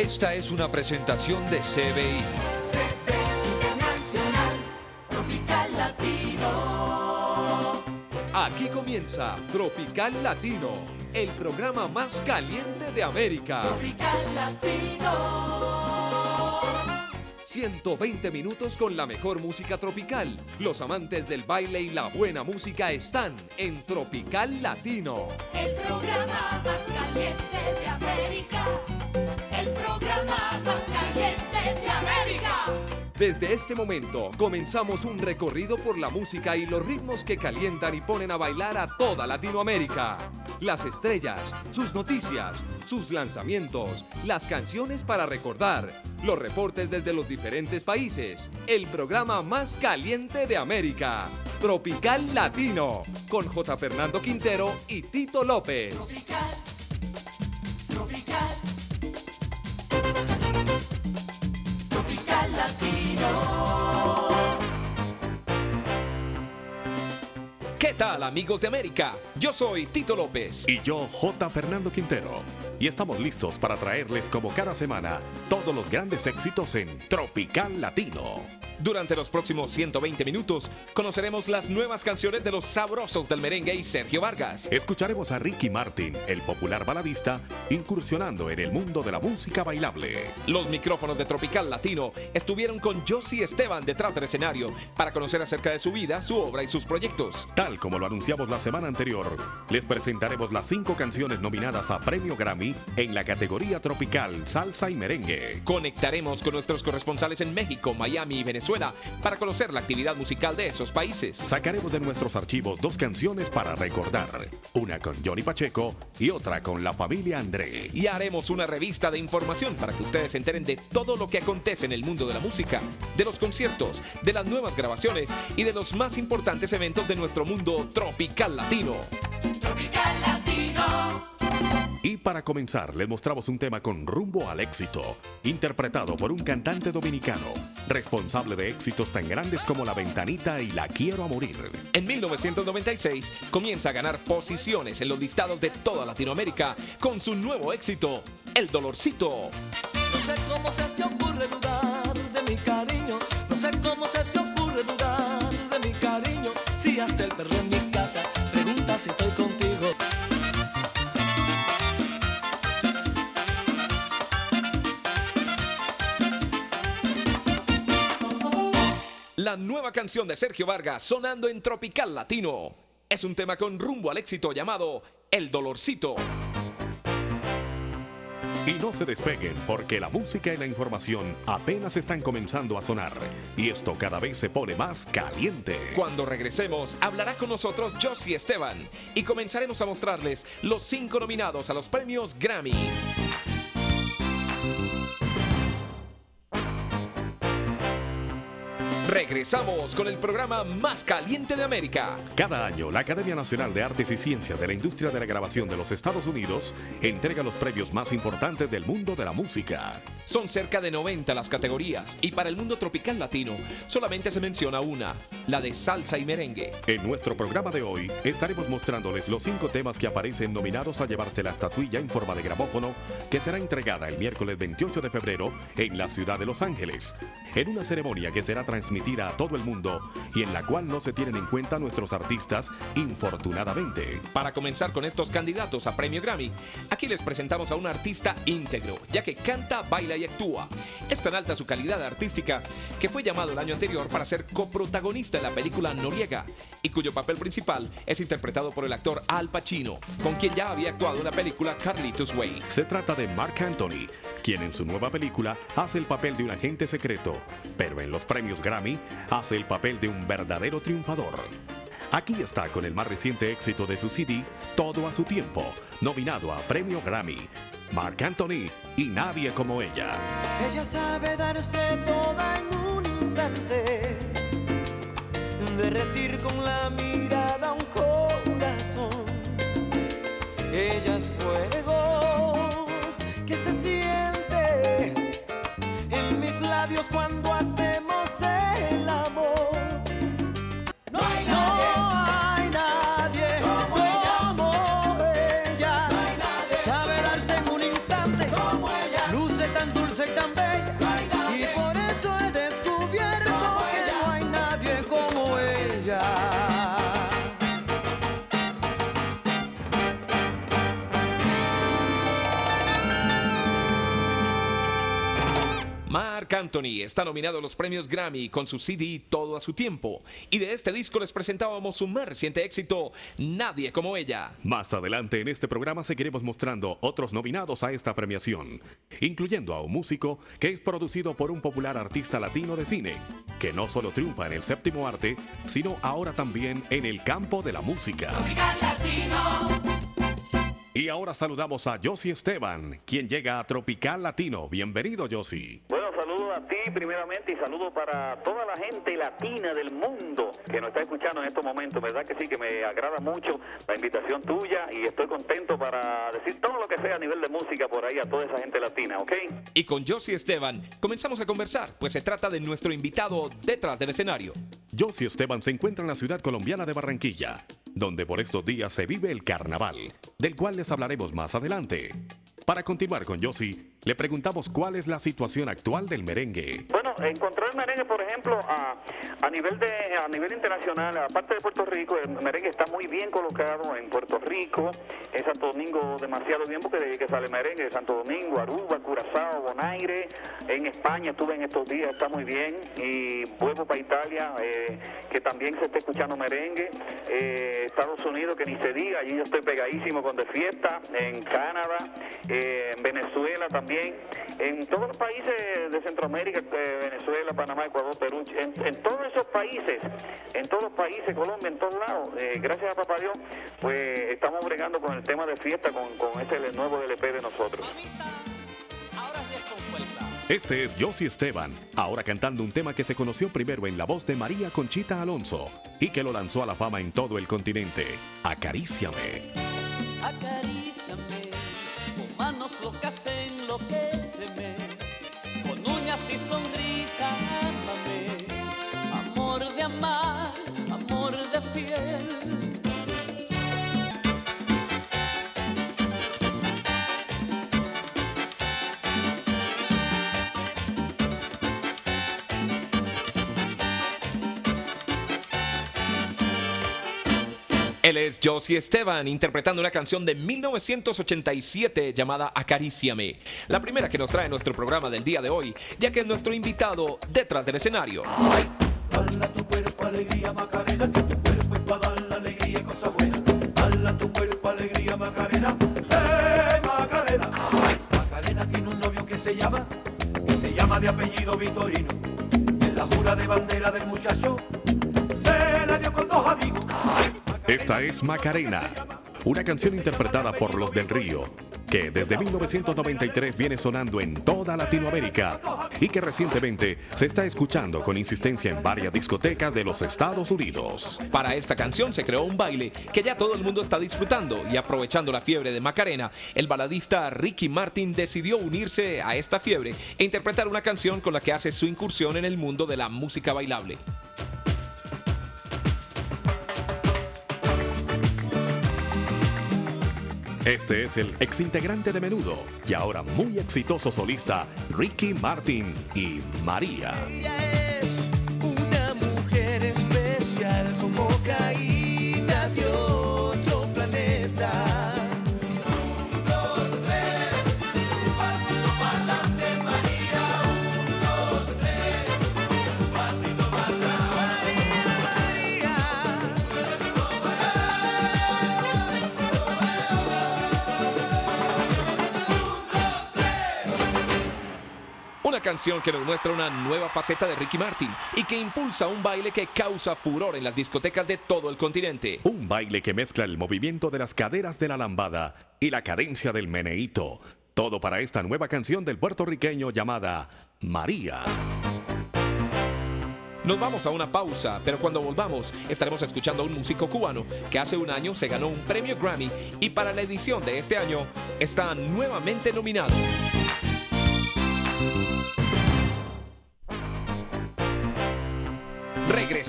Esta es una presentación de CBI. Internacional, Tropical Latino. Aquí comienza Tropical Latino, el programa más caliente de América. Tropical Latino. 120 minutos con la mejor música tropical. Los amantes del baile y la buena música están en Tropical Latino. El programa más caliente de América. El programa más caliente de América. Desde este momento comenzamos un recorrido por la música y los ritmos que calientan y ponen a bailar a toda Latinoamérica. Las estrellas, sus noticias, sus lanzamientos, las canciones para recordar, los reportes desde los diferentes países. El programa más caliente de América. Tropical Latino, con J. Fernando Quintero y Tito López. Tropical. ¿Qué tal amigos de América? Yo soy Tito López. Y yo, J. Fernando Quintero. Y estamos listos para traerles como cada semana todos los grandes éxitos en Tropical Latino. Durante los próximos 120 minutos conoceremos las nuevas canciones de los sabrosos del merengue y Sergio Vargas. Escucharemos a Ricky Martin, el popular baladista, incursionando en el mundo de la música bailable. Los micrófonos de Tropical Latino estuvieron con Josie Esteban detrás del escenario para conocer acerca de su vida, su obra y sus proyectos. Tal como lo anunciamos la semana anterior, les presentaremos las cinco canciones nominadas a Premio Grammy en la categoría tropical, salsa y merengue. Conectaremos con nuestros corresponsales en México, Miami y Venezuela para conocer la actividad musical de esos países. Sacaremos de nuestros archivos dos canciones para recordar, una con Johnny Pacheco y otra con la familia André. Y haremos una revista de información para que ustedes se enteren de todo lo que acontece en el mundo de la música, de los conciertos, de las nuevas grabaciones y de los más importantes eventos de nuestro mundo tropical latino. Tropical Latino. Y para comenzar, les mostramos un tema con rumbo al éxito, interpretado por un cantante dominicano, responsable de éxitos tan grandes como La Ventanita y La Quiero a Morir. En 1996 comienza a ganar posiciones en los listados de toda Latinoamérica con su nuevo éxito, El Dolorcito. No sé cómo se te ocurre dudar de mi cariño. No sé cómo se te ocurre dudar de mi cariño. Si hasta el perro en mi casa pregunta si estoy contigo. La nueva canción de Sergio Vargas sonando en Tropical Latino. Es un tema con rumbo al éxito llamado El Dolorcito. Y no se despeguen porque la música y la información apenas están comenzando a sonar. Y esto cada vez se pone más caliente. Cuando regresemos, hablará con nosotros Josie Esteban y comenzaremos a mostrarles los cinco nominados a los premios Grammy. Regresamos con el programa más caliente de América. Cada año, la Academia Nacional de Artes y Ciencias de la Industria de la Grabación de los Estados Unidos entrega los premios más importantes del mundo de la música. Son cerca de 90 las categorías y para el mundo tropical latino solamente se menciona una, la de salsa y merengue. En nuestro programa de hoy estaremos mostrándoles los cinco temas que aparecen nominados a llevarse la estatuilla en forma de grabófono que será entregada el miércoles 28 de febrero en la ciudad de Los Ángeles, en una ceremonia que será transmitida a todo el mundo y en la cual no se tienen en cuenta nuestros artistas, infortunadamente. Para comenzar con estos candidatos a Premio Grammy, aquí les presentamos a un artista íntegro, ya que canta, baila y actúa. Es tan alta su calidad artística que fue llamado el año anterior para ser coprotagonista en la película Noriega, y cuyo papel principal es interpretado por el actor Al Pacino, con quien ya había actuado en la película Carlitos Way. Se trata de Mark Anthony, quien en su nueva película hace el papel de un agente secreto, pero en los premios Grammy hace el papel de un verdadero triunfador. Aquí está con el más reciente éxito de su CD, Todo a su tiempo, nominado a Premio Grammy. Mark Anthony y nadie como ella. Ella sabe darse toda en un instante, derretir con la mirada un corazón. Ella es fuego labios cuando Anthony está nominado a los premios Grammy con su CD Todo a su tiempo. Y de este disco les presentábamos su más reciente éxito, Nadie como ella. Más adelante en este programa seguiremos mostrando otros nominados a esta premiación, incluyendo a un músico que es producido por un popular artista latino de cine, que no solo triunfa en el séptimo arte, sino ahora también en el campo de la música. Y ahora saludamos a Josie Esteban, quien llega a Tropical Latino. Bienvenido, Josie. Bueno, saludo a ti primeramente y saludo para toda la gente latina del mundo que nos está escuchando en estos momentos. ¿Verdad que sí? Que me agrada mucho la invitación tuya y estoy contento para decir todo lo que sea a nivel de música por ahí a toda esa gente latina, ¿ok? Y con Josie Esteban comenzamos a conversar, pues se trata de nuestro invitado detrás del escenario. Josie Esteban se encuentra en la ciudad colombiana de Barranquilla, donde por estos días se vive el carnaval, del cual les hablaremos más adelante. Para continuar con Josie, le preguntamos cuál es la situación actual del merengue. Bueno, encontrar el merengue, por ejemplo, a, a nivel de a nivel internacional, aparte de Puerto Rico, el merengue está muy bien colocado en Puerto Rico, en Santo Domingo demasiado bien porque de ahí que sale merengue, de Santo Domingo, Aruba, Curazao, Bonaire, en España estuve en estos días, está muy bien, y vuelvo para Italia, eh, que también se está escuchando merengue, eh, Estados Unidos, que ni se diga, allí yo estoy pegadísimo con de fiesta, en Canadá, eh, en Venezuela también, en todos los países de Centroamérica, eh, Venezuela, Panamá, Ecuador, Perú, en, en todos esos países, en todos los países, Colombia, en todos lados, eh, gracias a Papá Dios, pues estamos bregando con el tema de fiesta, con, con ese nuevo LP de nosotros. Este es Josie Esteban, ahora cantando un tema que se conoció primero en la voz de María Conchita Alonso y que lo lanzó a la fama en todo el continente. Acaríciame. Acaríciame con manos locas enloqueceme, con uñas y sonrisa ámame, amor de amar, amor de piel. Él es Josie Esteban interpretando una canción de 1987 llamada Acaríciame, la primera que nos trae nuestro programa del día de hoy, ya que es nuestro invitado detrás del escenario. Dala tu alegría Macarena, tu para alegría alegría Macarena, eh Macarena. Macarena tiene un novio que se llama, que se llama de apellido Vitorino. En la jura de bandera del muchacho, se la dio con dos amigos. Esta es Macarena, una canción interpretada por Los del Río, que desde 1993 viene sonando en toda Latinoamérica y que recientemente se está escuchando con insistencia en varias discotecas de los Estados Unidos. Para esta canción se creó un baile que ya todo el mundo está disfrutando y aprovechando la fiebre de Macarena, el baladista Ricky Martin decidió unirse a esta fiebre e interpretar una canción con la que hace su incursión en el mundo de la música bailable. Este es el exintegrante de menudo y ahora muy exitoso solista Ricky Martin y María. Canción que nos muestra una nueva faceta de Ricky Martin y que impulsa un baile que causa furor en las discotecas de todo el continente. Un baile que mezcla el movimiento de las caderas de la lambada y la cadencia del meneíto. Todo para esta nueva canción del puertorriqueño llamada María. Nos vamos a una pausa, pero cuando volvamos estaremos escuchando a un músico cubano que hace un año se ganó un premio Grammy y para la edición de este año está nuevamente nominado.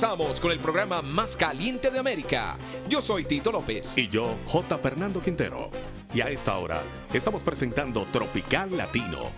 Regresamos con el programa más caliente de América. Yo soy Tito López. Y yo, J. Fernando Quintero. Y a esta hora estamos presentando Tropical Latino,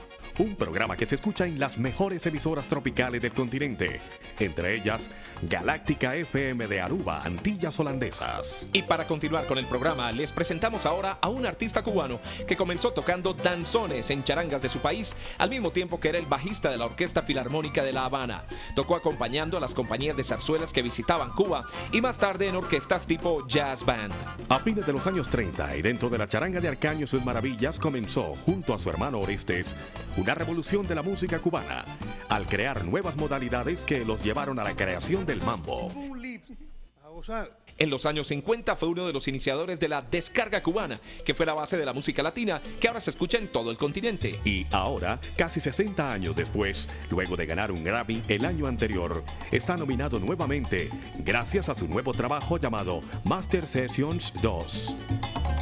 un programa que se escucha en las mejores emisoras tropicales del continente, entre ellas Galáctica FM de Aruba, Antillas Holandesas. Y para continuar con el programa, les presentamos ahora a un artista cubano que comenzó tocando danzones en charangas de su país, al mismo tiempo que era el bajista de la Orquesta Filarmónica de La Habana. Tocó acompañando a las compañías de zarzuelas que visitaban Cuba y más tarde en orquestas tipo jazz band. A fines de los años 30 y dentro de la charanga de Arcaño y sus maravillas comenzó, junto a su hermano Orestes, una revolución de la música cubana, al crear nuevas modalidades que los llevaron a la creación del mambo. En los años 50 fue uno de los iniciadores de la descarga cubana, que fue la base de la música latina que ahora se escucha en todo el continente. Y ahora, casi 60 años después, luego de ganar un Grammy el año anterior, está nominado nuevamente gracias a su nuevo trabajo llamado Master Sessions 2.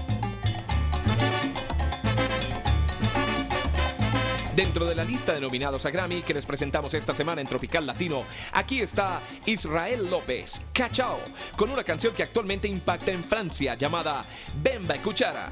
Dentro de la lista de nominados a Grammy que les presentamos esta semana en Tropical Latino, aquí está Israel López, Cachao, con una canción que actualmente impacta en Francia llamada Bemba y Cuchara.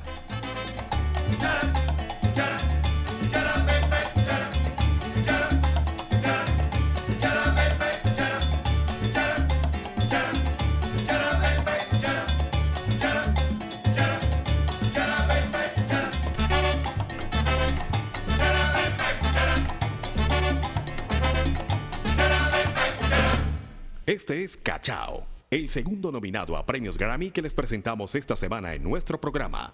Este es Cachao, el segundo nominado a premios Grammy que les presentamos esta semana en nuestro programa.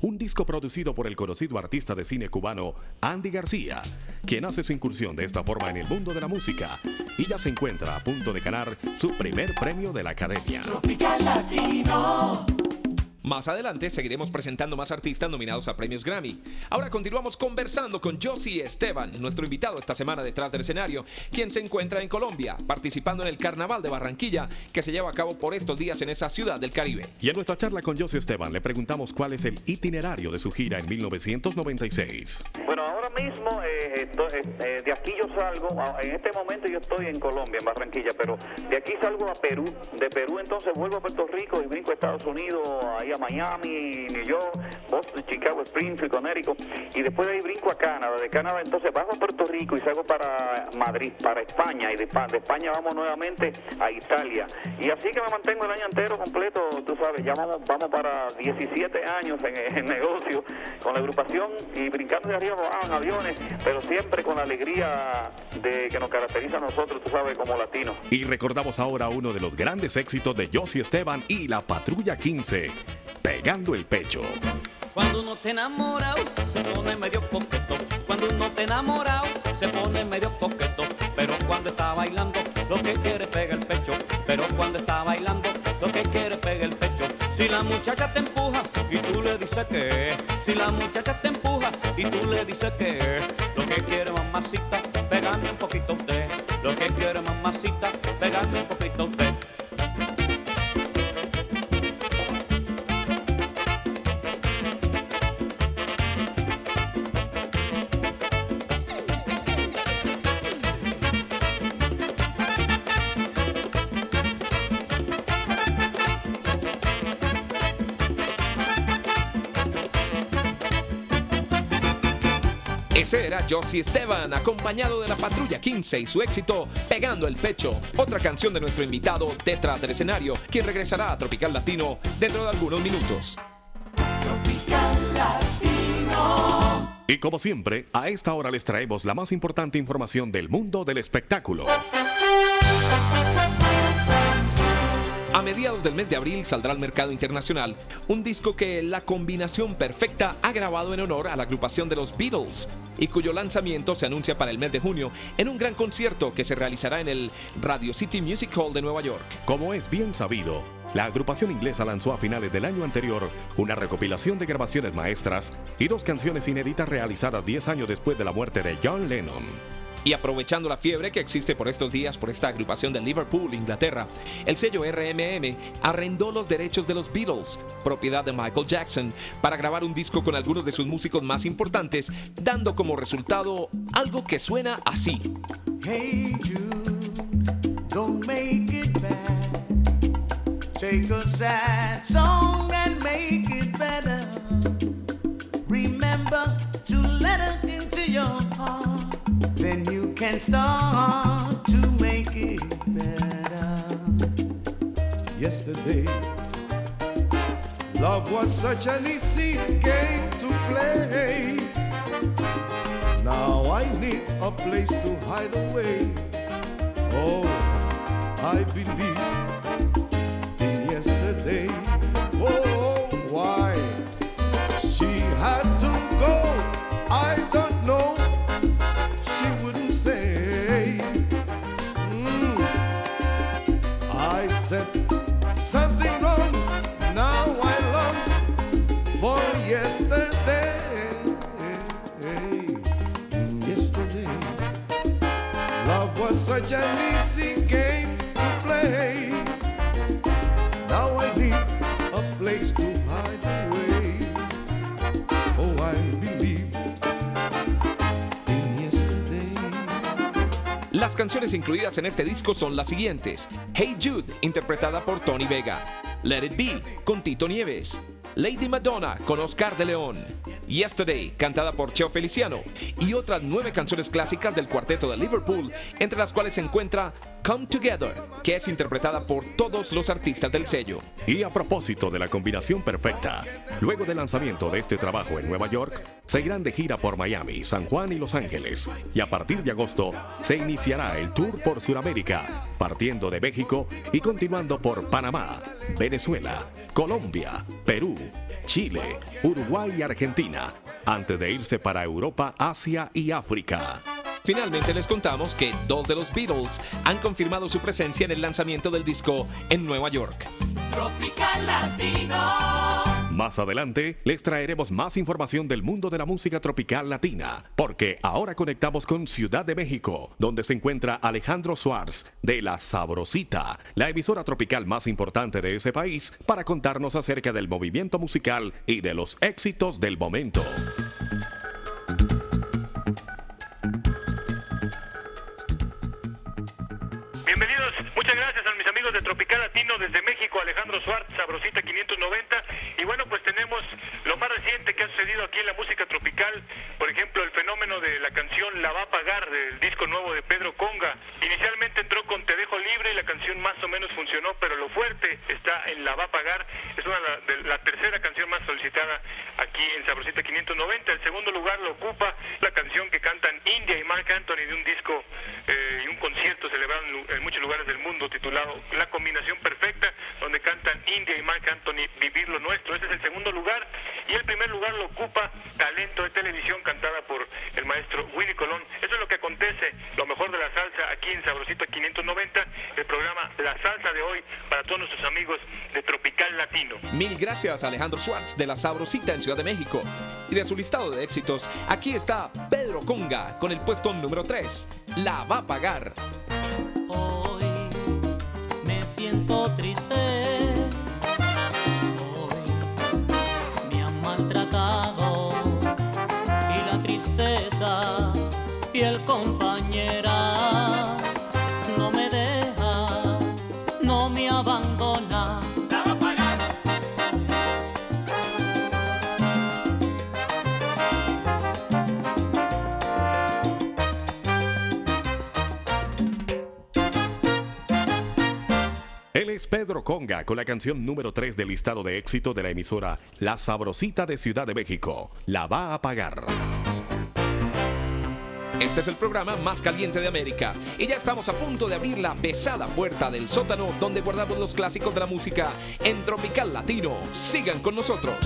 Un disco producido por el conocido artista de cine cubano Andy García, quien hace su incursión de esta forma en el mundo de la música y ya se encuentra a punto de ganar su primer premio de la Academia. Tropical Latino. Más adelante seguiremos presentando más artistas nominados a premios Grammy. Ahora continuamos conversando con Josie Esteban, nuestro invitado esta semana detrás del escenario, quien se encuentra en Colombia, participando en el Carnaval de Barranquilla, que se lleva a cabo por estos días en esa ciudad del Caribe. Y en nuestra charla con Josie Esteban le preguntamos cuál es el itinerario de su gira en 1996. Bueno, ahora mismo eh, esto- eh, eh, de aquí yo salgo, en este momento yo estoy en Colombia, en Barranquilla, pero de aquí salgo a Perú, de Perú entonces vuelvo a Puerto Rico y brinco a Estados Unidos, ahí a Miami, New York, Boston, Chicago, Springfield, Connecticut, y después de ahí brinco a Canadá, de Canadá entonces bajo a Puerto Rico y salgo para Madrid, para España, y de, Pa- de España vamos nuevamente a Italia, y así que me mantengo el año entero completo, tú sabes, ya vamos, vamos para 17 años en, en negocio con la agrupación y brincando de arriba en aviones, pero siempre con la alegría de que nos caracteriza a nosotros, tú sabes, como latinos. Y recordamos ahora uno de los grandes éxitos de Josie Esteban y la Patrulla 15, Pegando el Pecho. Cuando uno te enamorado, se pone medio coqueto. Cuando uno te enamorado, se pone medio coqueto. Pero cuando está bailando, lo que quiere pega el pecho. Pero cuando está bailando, lo que quiere pega el pecho. Si la muchacha te empuja y tú le dices que, si la muchacha te empuja y tú le dices que, lo que quiere mamacita, pegarme un poquito a. Lo que quiere mamacita, pegarme un poquito a usted. Ese era Josie Esteban, acompañado de la Patrulla 15 y su éxito Pegando el Pecho, otra canción de nuestro invitado detrás del escenario, quien regresará a Tropical Latino dentro de algunos minutos. Tropical Latino. Y como siempre, a esta hora les traemos la más importante información del mundo del espectáculo. A mediados del mes de abril saldrá al mercado internacional un disco que la combinación perfecta ha grabado en honor a la agrupación de los Beatles y cuyo lanzamiento se anuncia para el mes de junio en un gran concierto que se realizará en el Radio City Music Hall de Nueva York. Como es bien sabido, la agrupación inglesa lanzó a finales del año anterior una recopilación de grabaciones maestras y dos canciones inéditas realizadas 10 años después de la muerte de John Lennon. Y aprovechando la fiebre que existe por estos días por esta agrupación de Liverpool, Inglaterra, el sello RMM arrendó los derechos de los Beatles, propiedad de Michael Jackson, para grabar un disco con algunos de sus músicos más importantes, dando como resultado algo que suena así. Don't make it bad. Take song and make it better. Remember to let it into your heart. Can start to make it better. Yesterday, love was such an easy game to play. Now I need a place to hide away. Oh, I believe in yesterday. Las canciones incluidas en este disco son las siguientes: Hey Jude, interpretada por Tony Vega, Let It Be, con Tito Nieves, Lady Madonna, con Oscar de León, Yesterday, cantada por Cheo Feliciano, y otras nueve canciones clásicas del cuarteto de Liverpool, entre las cuales se encuentra Come Together, que es interpretada por todos los artistas del sello. Y a propósito de la combinación perfecta, luego del lanzamiento de este trabajo en Nueva York, se irán de gira por Miami, San Juan y Los Ángeles. Y a partir de agosto se iniciará el tour por Sudamérica, partiendo de México y continuando por Panamá, Venezuela, Colombia, Perú, Chile, Uruguay y Argentina, antes de irse para Europa, Asia y África. Finalmente les contamos que dos de los Beatles han confirmado su presencia en el lanzamiento del disco en Nueva York. Tropical Latino. Más adelante les traeremos más información del mundo de la música tropical latina, porque ahora conectamos con Ciudad de México, donde se encuentra Alejandro Suárez de La Sabrosita, la emisora tropical más importante de ese país, para contarnos acerca del movimiento musical y de los éxitos del momento. Desde México, Alejandro Suárez, Sabrosita 590. Y bueno, pues tenemos lo más reciente que ha sucedido aquí en la música tropical. Por ejemplo, el fenómeno de la canción La va a pagar del disco nuevo de Pedro Conga. Inicialmente entró con Te dejo libre y la canción más o menos funcionó, pero lo fuerte está en La va a pagar. Es una de la tercera canción más solicitada aquí en Sabrosita 590. El segundo lugar lo ocupa la canción que cantan India y Mark Anthony de un disco eh, y un concierto celebrado en, en muchos lugares del mundo titulado La combinación perfecta, Mark Anthony Vivir lo nuestro. Ese es el segundo lugar. Y el primer lugar lo ocupa Talento de Televisión, cantada por el maestro Willy Colón. Eso es lo que acontece, lo mejor de la salsa aquí en Sabrosita 590, el programa La Salsa de hoy para todos nuestros amigos de Tropical Latino. Mil gracias a Alejandro Schwartz de La Sabrosita en Ciudad de México. Y de su listado de éxitos, aquí está Pedro Conga con el puesto número 3. La va a pagar. Hoy me siento triste. Pedro Conga con la canción número 3 del listado de éxito de la emisora La Sabrosita de Ciudad de México. La va a pagar. Este es el programa más caliente de América. Y ya estamos a punto de abrir la pesada puerta del sótano donde guardamos los clásicos de la música en Tropical Latino. Sigan con nosotros.